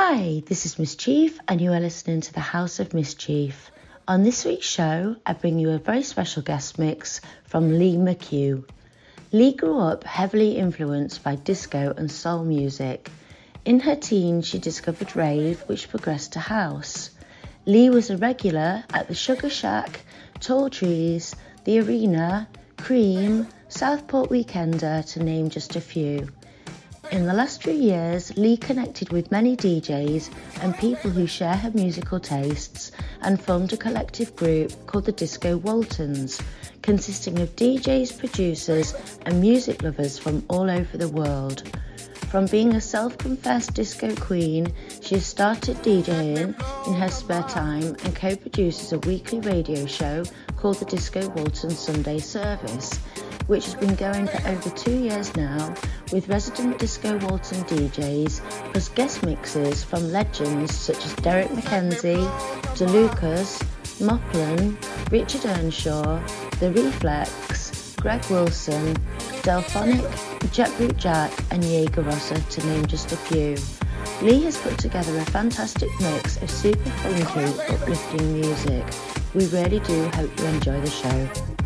Hi, this is Miss Chief, and you are listening to the House of Miss Chief. On this week's show, I bring you a very special guest mix from Li McHugh. Li grew up heavily influenced by disco and soul music. In her teens, she discovered rave, which progressed to house. Li was a regular at the Sugar Shack, Tall Trees, the Arena, Cream, Southport Weekender, to name just a few. In the last few years, Li connected with many DJs and people who share her musical tastes and formed a collective group called the Disco Waltons, consisting of DJs, producers, and music lovers from all over the world. From being a self confessed disco queen, she has started DJing in her spare time and co produces a weekly radio show called the Disco Walton Sunday Service, which has been going for over two years now with resident Disco Walton DJs plus guest mixes from legends such as Derrick McKenzie, DeLucas, Moplen, Richard Earnshaw, The Reflex, Greg Wilson, Delfonic, Jetboot Jack, and Jaeger Rossa, to name just a few. Li has put together a fantastic mix of super funky, uplifting music. We really do hope you enjoy the show.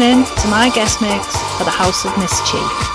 Listening to my guest mix for the House of Miss Chief.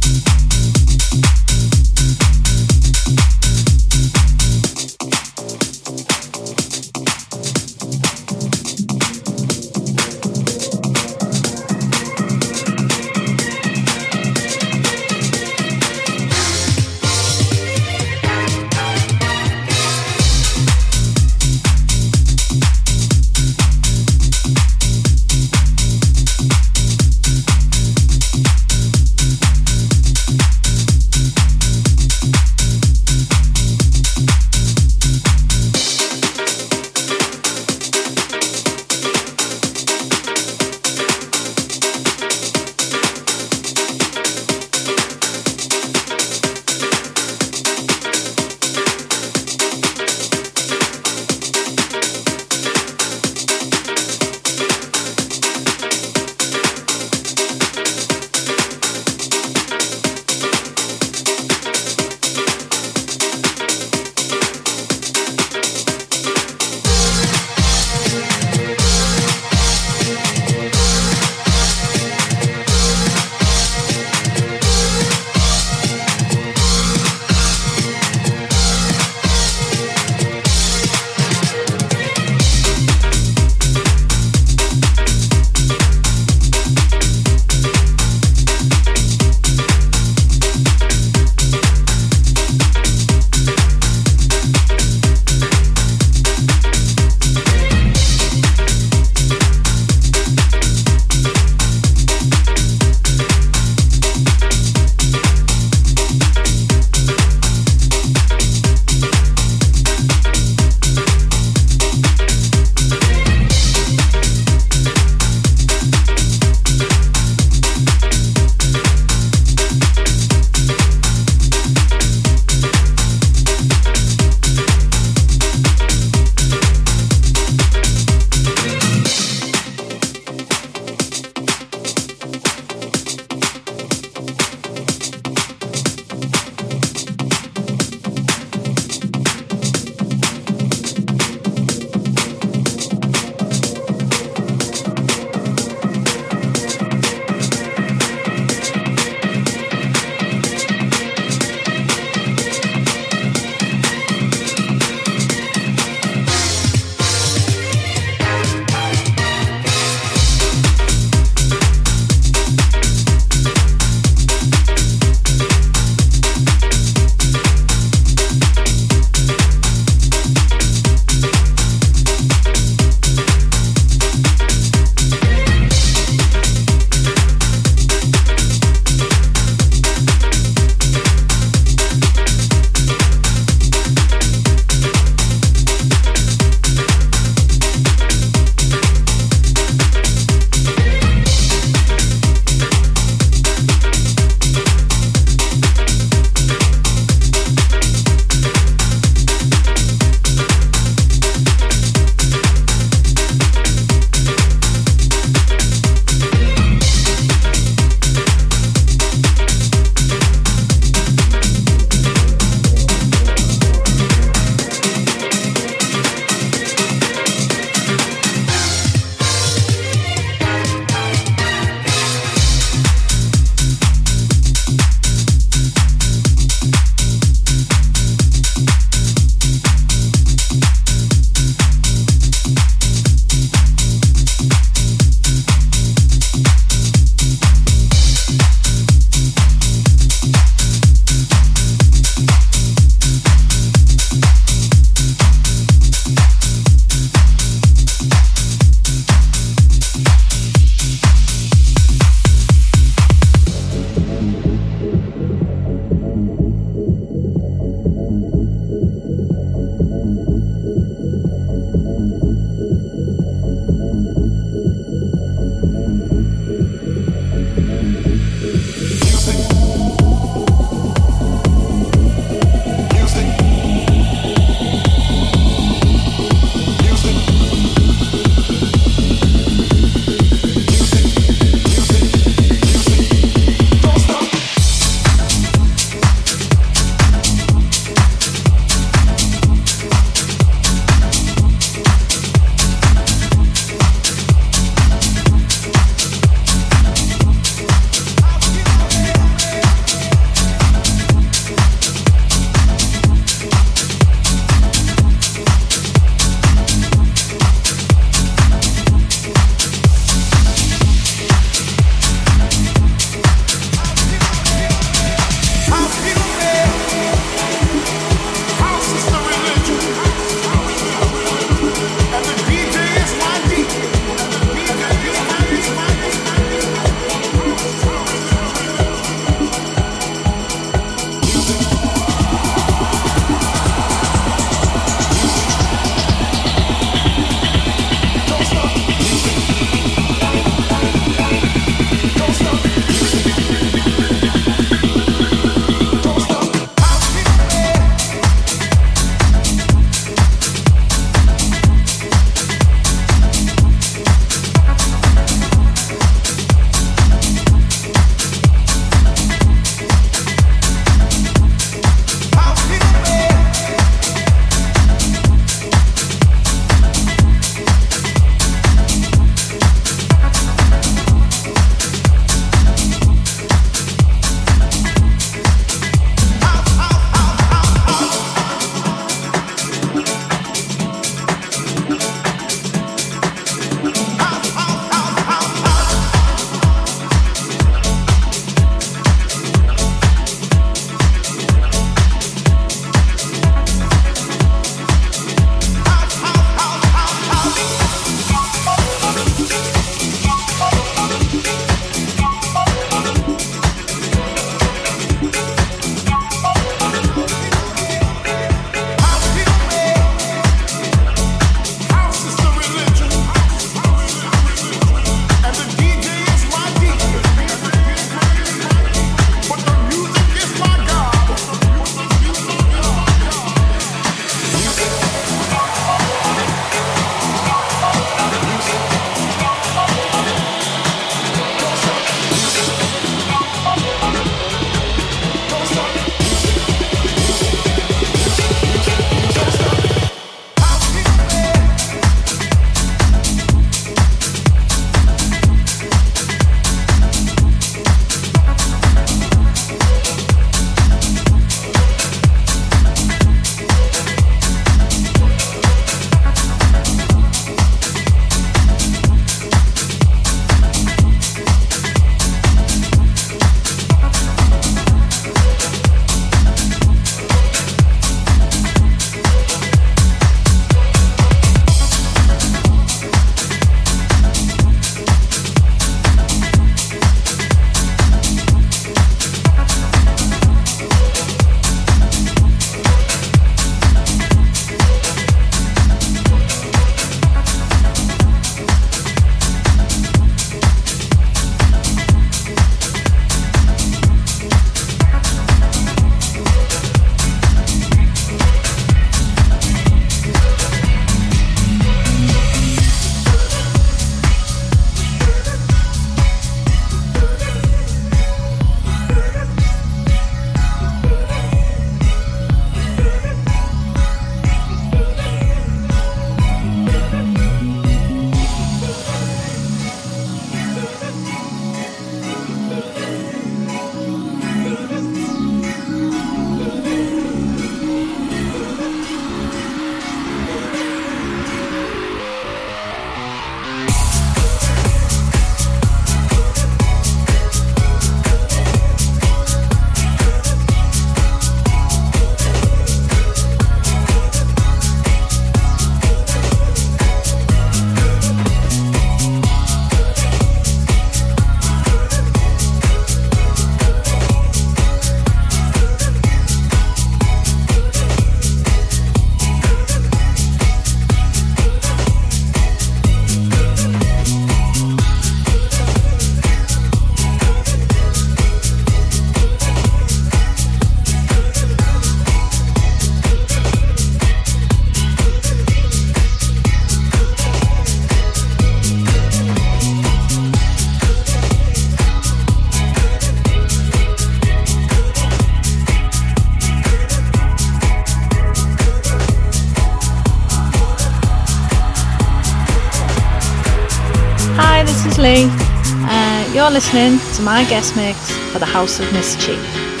Listening to my guest mix for the House of Miss Chief.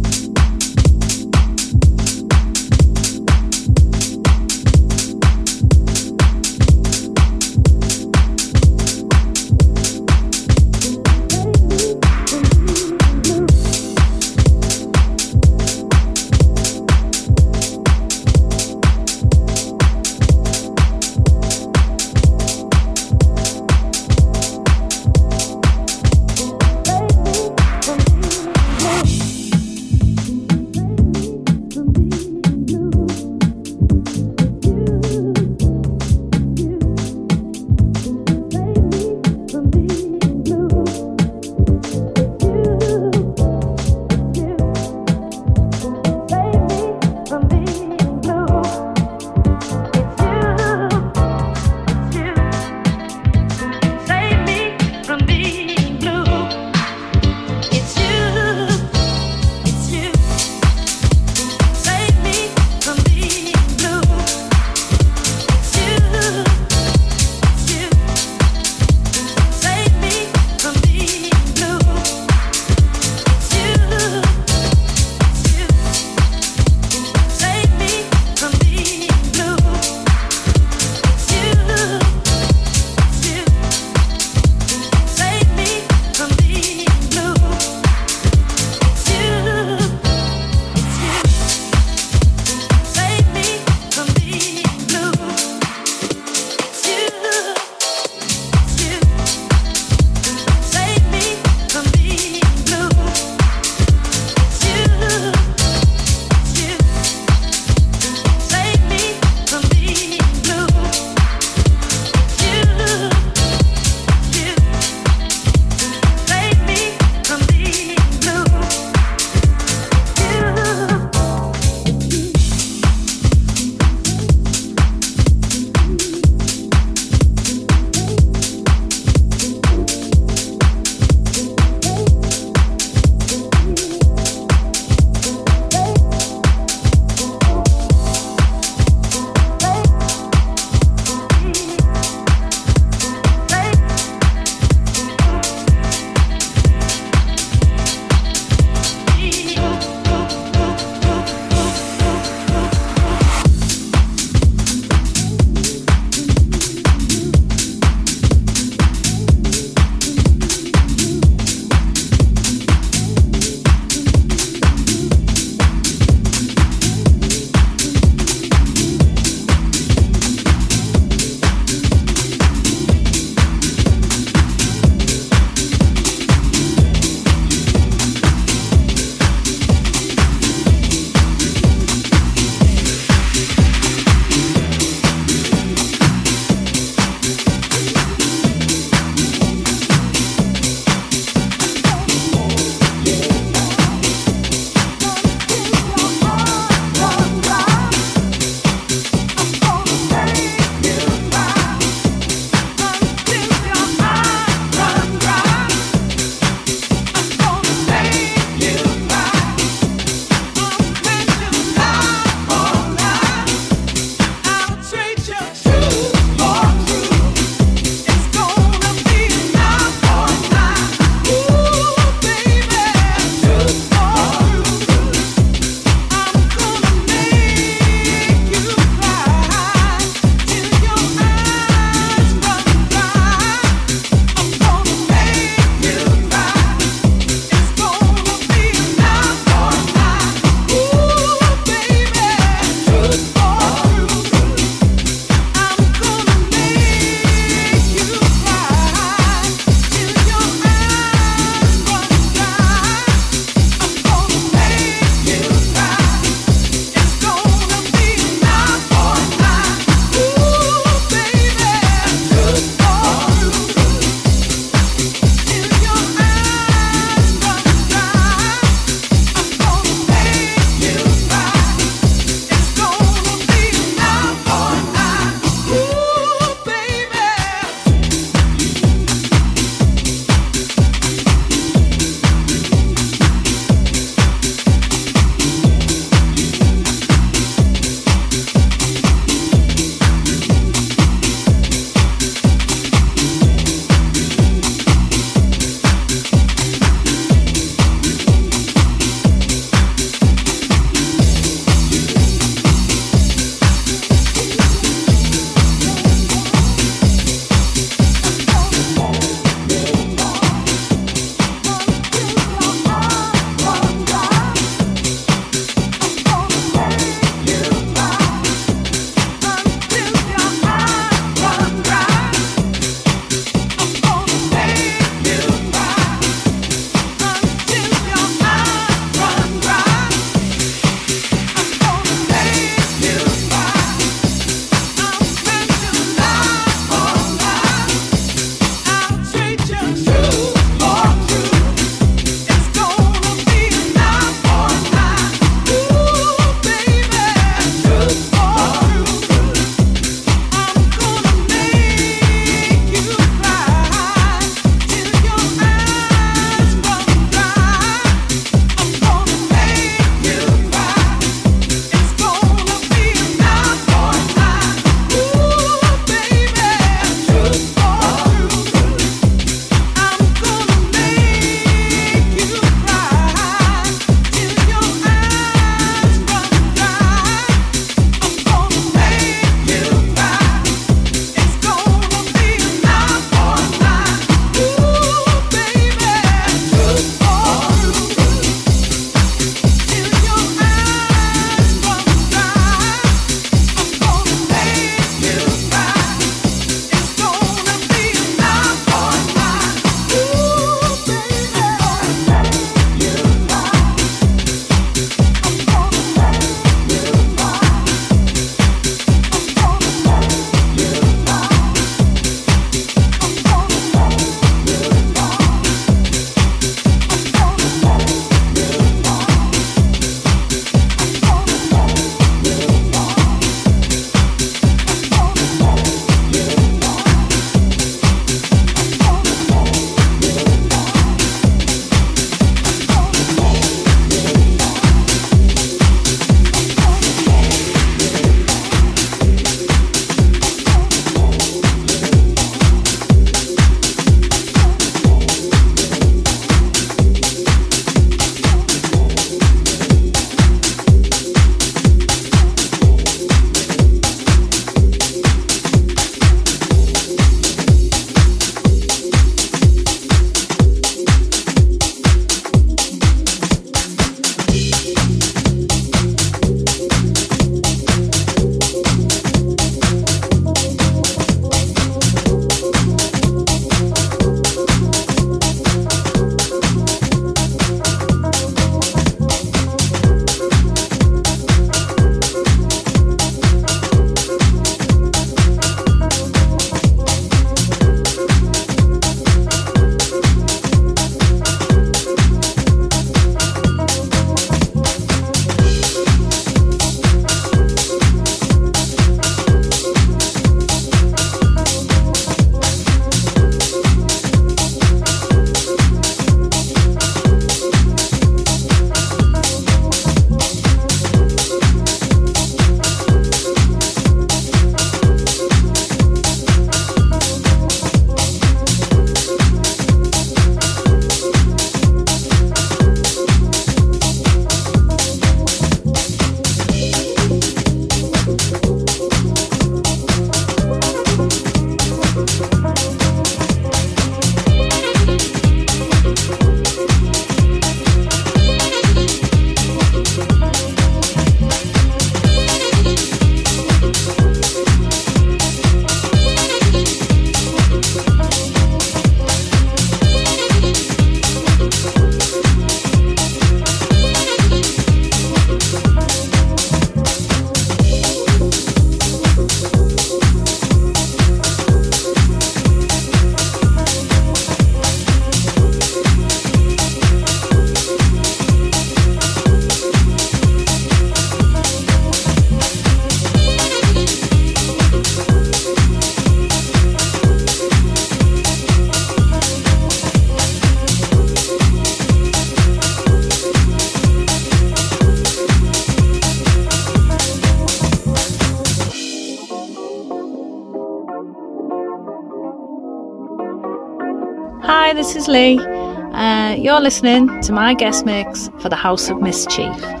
Listening to my guest mix for the House of Miss Chief.